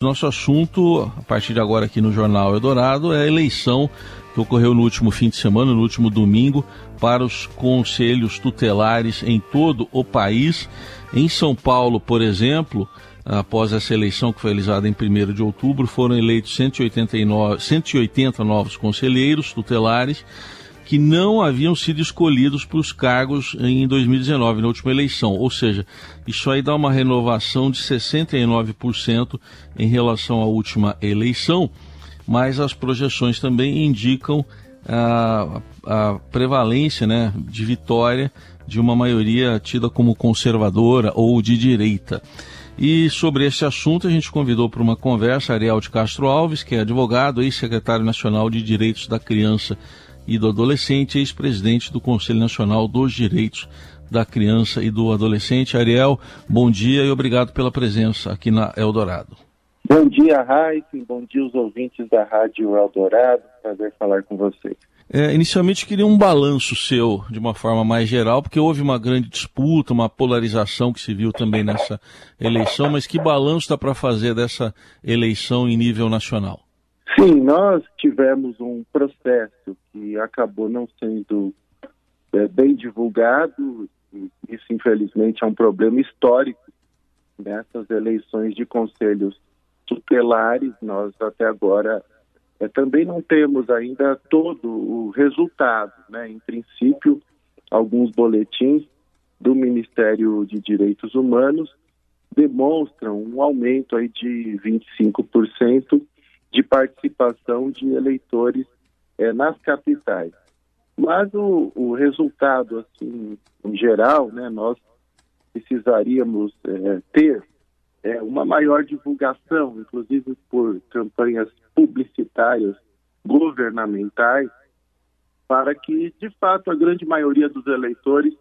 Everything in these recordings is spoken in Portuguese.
Nosso assunto, a partir de agora aqui no Jornal Eldorado, é a eleição que ocorreu no último fim de semana, no último domingo, para os conselhos tutelares em todo o país. Em São Paulo, por exemplo, após essa eleição que foi realizada em 1 de outubro, foram eleitos 189, 180 novos conselheiros tutelares que não haviam sido escolhidos para os cargos em 2019, na última eleição. Ou seja, isso aí dá uma renovação de 69% em relação à última eleição, mas as projeções também indicam a, a prevalência né, de vitória de uma maioria tida como conservadora ou de direita. E sobre esse assunto a gente convidou para uma conversa Ariel de Castro Alves, que é advogado e secretário nacional de Direitos da Criança e do Adolescente, ex-presidente do Conselho Nacional dos Direitos da Criança e do Adolescente. Ariel, bom dia e obrigado pela presença aqui na Eldorado. Bom dia, Raíssa, bom dia os ouvintes da Rádio Eldorado, prazer falar com vocês. É, inicialmente queria um balanço seu, de uma forma mais geral, porque houve uma grande disputa, uma polarização que se viu também nessa eleição, mas que balanço dá para fazer dessa eleição em nível nacional? Sim, nós tivemos um processo que acabou não sendo é, bem divulgado. Isso, infelizmente, é um problema histórico nessas eleições de conselhos tutelares. Nós, até agora, é, também não temos ainda todo o resultado. Né? Em princípio, alguns boletins do Ministério de Direitos Humanos demonstram um aumento aí de 25% de participação de eleitores é, nas capitais. Mas o, o, resultado, assim, em geral, né, nós precisaríamos é, ter é, uma maior divulgação, inclusive por campanhas publicitárias governamentais, para que, de fato, a grande maioria dos eleitores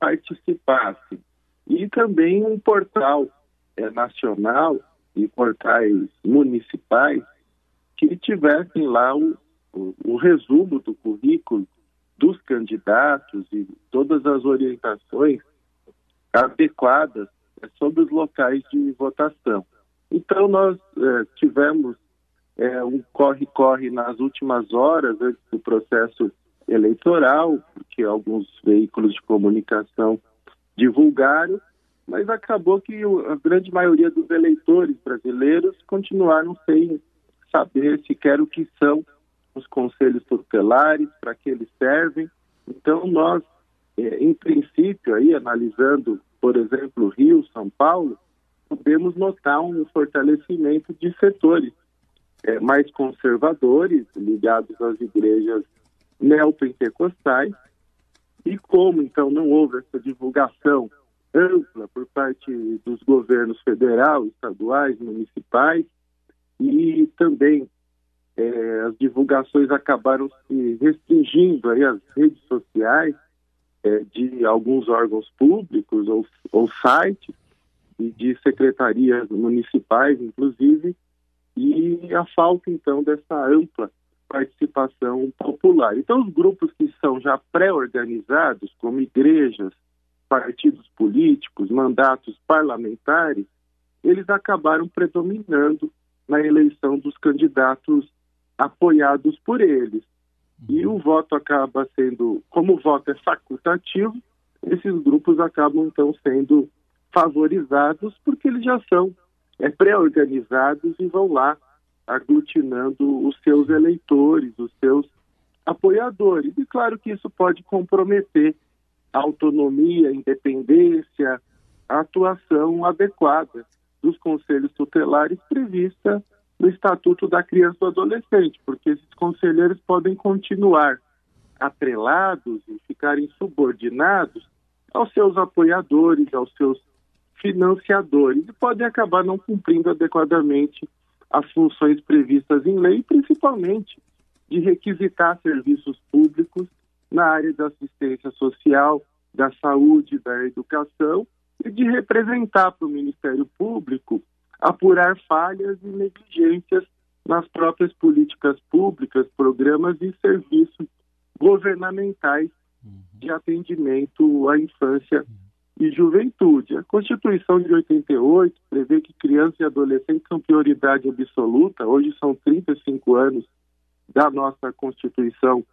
participasse. E também um portal é, nacional e portais municipais que tivessem lá o, o, o resumo do currículo dos candidatos e todas as orientações adequadas é, sobre os locais de votação. Então, nós é, tivemos é, um corre-corre nas últimas horas antes do processo eleitoral, porque alguns veículos de comunicação divulgaram, mas acabou que a grande maioria dos eleitores brasileiros continuaram sem saber sequer o que são os conselhos tutelares, para que eles servem. Então, nós, é, em princípio, aí, analisando, por exemplo, Rio, São Paulo, podemos notar um fortalecimento de setores é, mais conservadores, ligados às igrejas neopentecostais, e como, então, não houve essa divulgação ampla por parte dos governos federal, estaduais, municipais, e também é, as divulgações acabaram se restringindo aí às redes sociais é, de alguns órgãos públicos ou, ou sites e de secretarias municipais, inclusive, e a falta então dessa ampla participação popular. Então, os grupos que são já pré-organizados, como igrejas, partidos políticos, mandatos parlamentares, eles acabaram predominando na eleição dos candidatos apoiados por eles. E o voto acaba sendo, como o voto é facultativo, esses grupos acabam então sendo favorizados porque eles já são é, pré-organizados e vão lá aglutinando os seus eleitores, os seus apoiadores. E claro que isso pode comprometer a autonomia, a independência, a atuação adequada dos conselhos tutelares prevista no Estatuto da Criança e do Adolescente, porque esses conselheiros podem continuar atrelados e ficarem subordinados aos seus apoiadores, aos seus financiadores, e podem acabar não cumprindo adequadamente as funções previstas em lei, principalmente de requisitar serviços públicos na área da assistência social, da saúde, da educação e de representar para o Ministério Público apurar falhas e negligências nas próprias políticas públicas, programas e serviços governamentais de atendimento à infância e juventude. A Constituição de 88 prevê que crianças e adolescentes são prioridade absoluta, hoje são 35 anos da nossa Constituição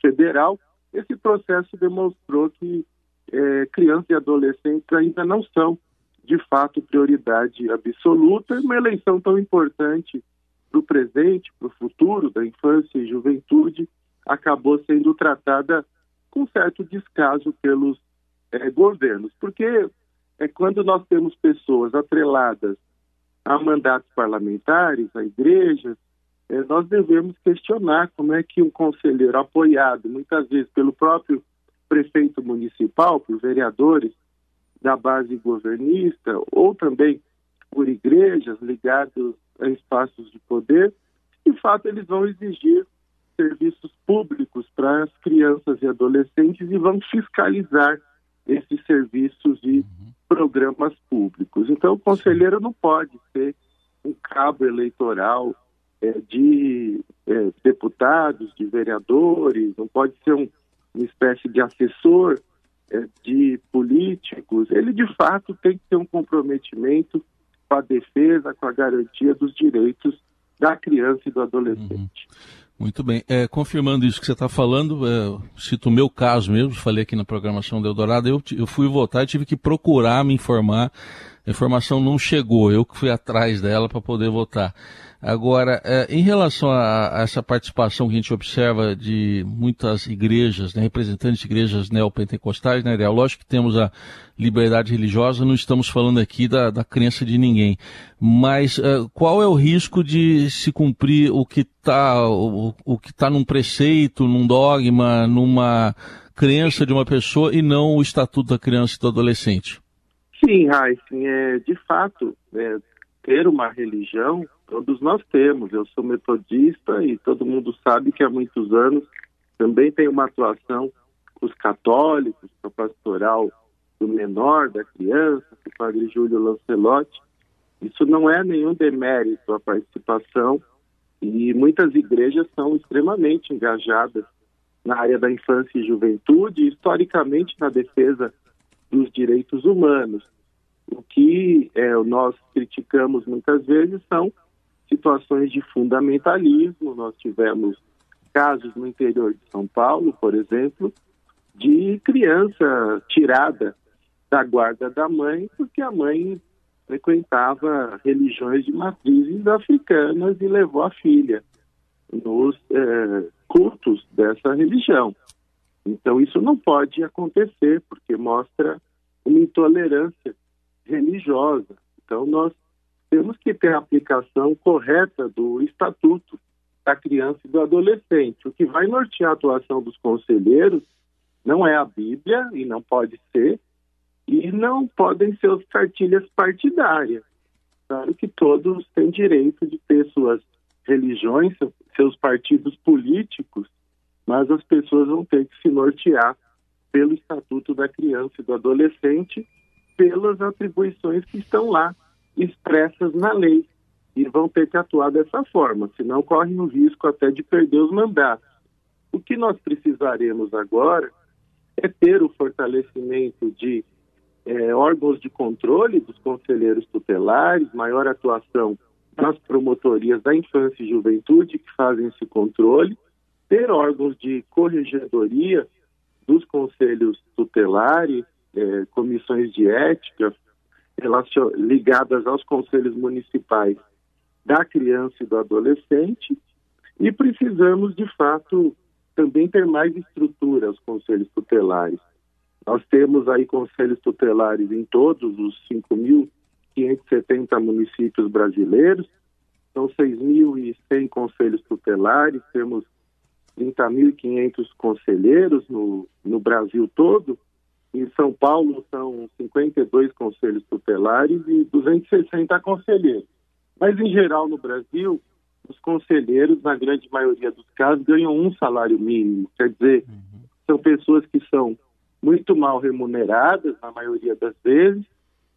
Federal. Esse processo demonstrou que é, crianças e adolescentes ainda não são, de fato, prioridade absoluta. Uma eleição tão importante para o presente, para o futuro da infância e juventude, acabou sendo tratada com certo descaso pelos é, governos, porque é quando nós temos pessoas atreladas a mandatos parlamentares, a igrejas, é, nós devemos questionar como é que um conselheiro apoiado, muitas vezes pelo próprio prefeito municipal, por vereadores da base governista, ou também por igrejas ligadas a espaços de poder, de fato eles vão exigir serviços públicos para as crianças e adolescentes e vão fiscalizar esses serviços e programas públicos. Então, o conselheiro não pode ser um cabo eleitoral é, de é, deputados, de vereadores, não pode ser um, uma espécie de assessor é, de políticos. Ele, de fato, tem que ter um comprometimento com a defesa, com a garantia dos direitos da criança e do adolescente. Uhum. Muito bem. É, confirmando isso que você está falando, é, cito o meu caso mesmo, falei aqui na programação do Eldorado, eu, eu fui votar e tive que procurar me informar. A informação não chegou, eu que fui atrás dela para poder votar. Agora, é, em relação a, a, essa participação que a gente observa de muitas igrejas, né, representantes de igrejas neopentecostais, né, Ariel? Lógico que temos a liberdade religiosa, não estamos falando aqui da, da crença de ninguém. Mas é, qual é o risco de se cumprir o que está o, o tá num preceito, num dogma, numa crença de uma pessoa e não o estatuto da criança e do adolescente? Sim, Raíssen, é, de fato, é, ter uma religião todos nós temos. Eu sou metodista e todo mundo sabe que há muitos anos também tem uma atuação com os católicos, com a pastoral do menor, da criança, com o padre Júlio Lancelotti. Isso não é nenhum demérito a participação e muitas igrejas são extremamente engajadas na área da infância e juventude, historicamente na defesa dos direitos humanos. O que é, nós criticamos muitas vezes são situações de fundamentalismo. Nós tivemos casos no interior de São Paulo, por exemplo, de criança tirada da guarda da mãe porque a mãe frequentava religiões de matrizes africanas e levou a filha nos é, cultos dessa religião. Então, isso não pode acontecer, porque mostra uma intolerância religiosa. Então, nós temos que ter a aplicação correta do estatuto da criança e do adolescente. O que vai nortear a atuação dos conselheiros não é a Bíblia, e não pode ser, e não podem ser as cartilhas partidárias. Claro que todos têm direito de ter suas religiões, seus partidos políticos, mas as pessoas vão ter que se nortear pelo Estatuto da Criança e do Adolescente, pelas atribuições que estão lá expressas na lei e vão ter que atuar dessa forma, senão correm o risco até de perder os mandatos. O que nós precisaremos agora é ter o fortalecimento de é, órgãos de controle dos conselheiros tutelares, maior atuação nas promotorias da infância e juventude que fazem esse controle, ter órgãos de corregedoria dos conselhos tutelares, é, comissões de ética, ligadas aos conselhos municipais da criança e do adolescente, e precisamos, de fato, também ter mais estrutura aos conselhos tutelares. Nós temos aí conselhos tutelares em todos os 5.570 municípios brasileiros, são 6.100 conselhos tutelares, temos 30.500 conselheiros no, no Brasil todo, em São Paulo são 52 conselhos tutelares e 260 conselheiros. Mas, em geral, no Brasil, os conselheiros, na grande maioria dos casos, ganham um salário mínimo. Quer dizer, uhum. são pessoas que são muito mal remuneradas, na maioria das vezes,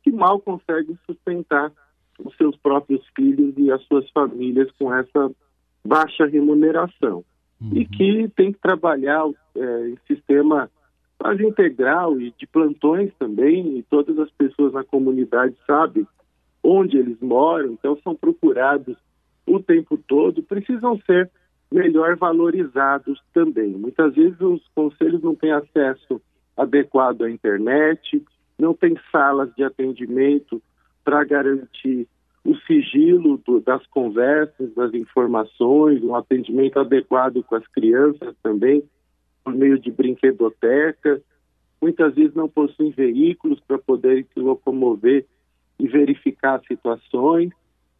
que mal conseguem sustentar os seus próprios filhos e as suas famílias com essa baixa remuneração. Uhum. E que tem que trabalhar é, em sistema quase integral e de plantões também, e todas as pessoas na comunidade sabem onde eles moram, então são procurados o tempo todo, precisam ser melhor valorizados também. Muitas vezes os conselhos não têm acesso adequado à internet, não têm salas de atendimento para garantir o sigilo do, das conversas, das informações, um atendimento adequado com as crianças também, por meio de brinquedoteca. Muitas vezes não possuem veículos para poderem se locomover e verificar situações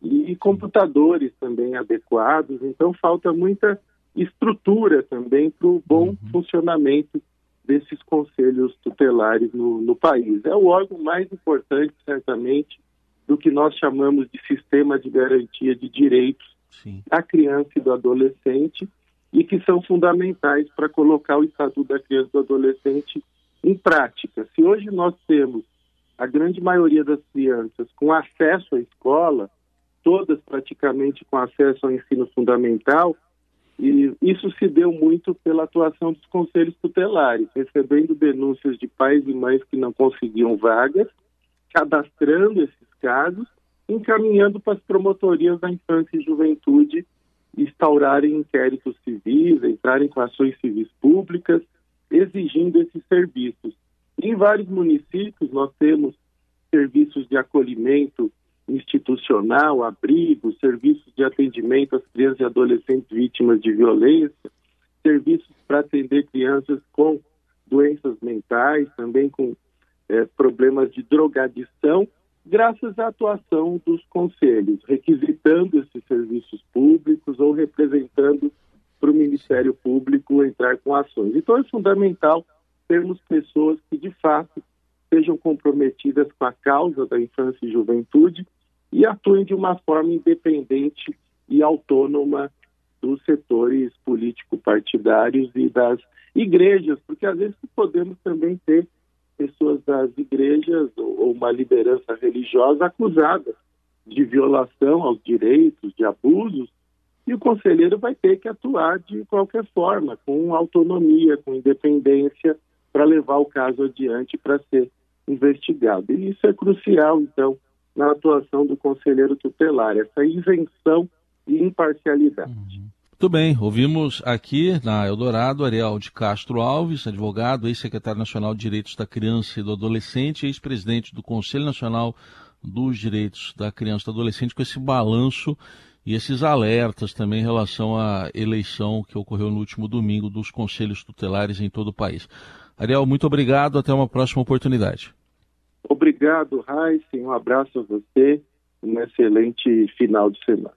e computadores também adequados. Então, falta muita estrutura também para o bom uhum. funcionamento desses conselhos tutelares no, no, país. É o órgão mais importante, certamente, do que nós chamamos de sistema de garantia de direitos Sim. da criança e do adolescente e que são fundamentais para colocar o Estatuto da Criança e do Adolescente em prática. Se hoje nós temos a grande maioria das crianças com acesso à escola, todas praticamente com acesso ao ensino fundamental, e isso se deu muito pela atuação dos conselhos tutelares, recebendo denúncias de pais e mães que não conseguiam vagas, cadastrando esses casos, encaminhando para as promotorias da infância e juventude instaurarem inquéritos civis, entrarem com ações civis públicas, exigindo esses serviços. Em vários municípios, nós temos serviços de acolhimento institucional, abrigo, serviços de atendimento às crianças e adolescentes vítimas de violência, serviços para atender crianças com doenças mentais, também com é, problemas de drogadição, graças à atuação dos conselhos, requisitando esses serviços públicos ou representando para o Ministério Público entrar com ações. Então é fundamental termos pessoas que, de fato, sejam comprometidas com a causa da infância e juventude e atuem de uma forma independente e autônoma dos setores político-partidários e das igrejas, porque às vezes podemos também ter pessoas das igrejas ou uma liderança religiosa acusada de violação aos direitos, de abusos, e o conselheiro vai ter que atuar de qualquer forma, com autonomia, com independência, para levar o caso adiante para ser investigado. E isso é crucial, então, na atuação do conselheiro tutelar, essa isenção e imparcialidade. Uhum. Muito bem, ouvimos aqui na Eldorado Ariel de Castro Alves, advogado, ex-secretário nacional de Direitos da Criança e do Adolescente, ex-presidente do Conselho Nacional dos Direitos da Criança e do Adolescente, com esse balanço e esses alertas também em relação à eleição que ocorreu no último domingo dos conselhos tutelares em todo o país. Ariel, muito obrigado, até uma próxima oportunidade. Obrigado, Raíssa. Um abraço a você. Um excelente final de semana.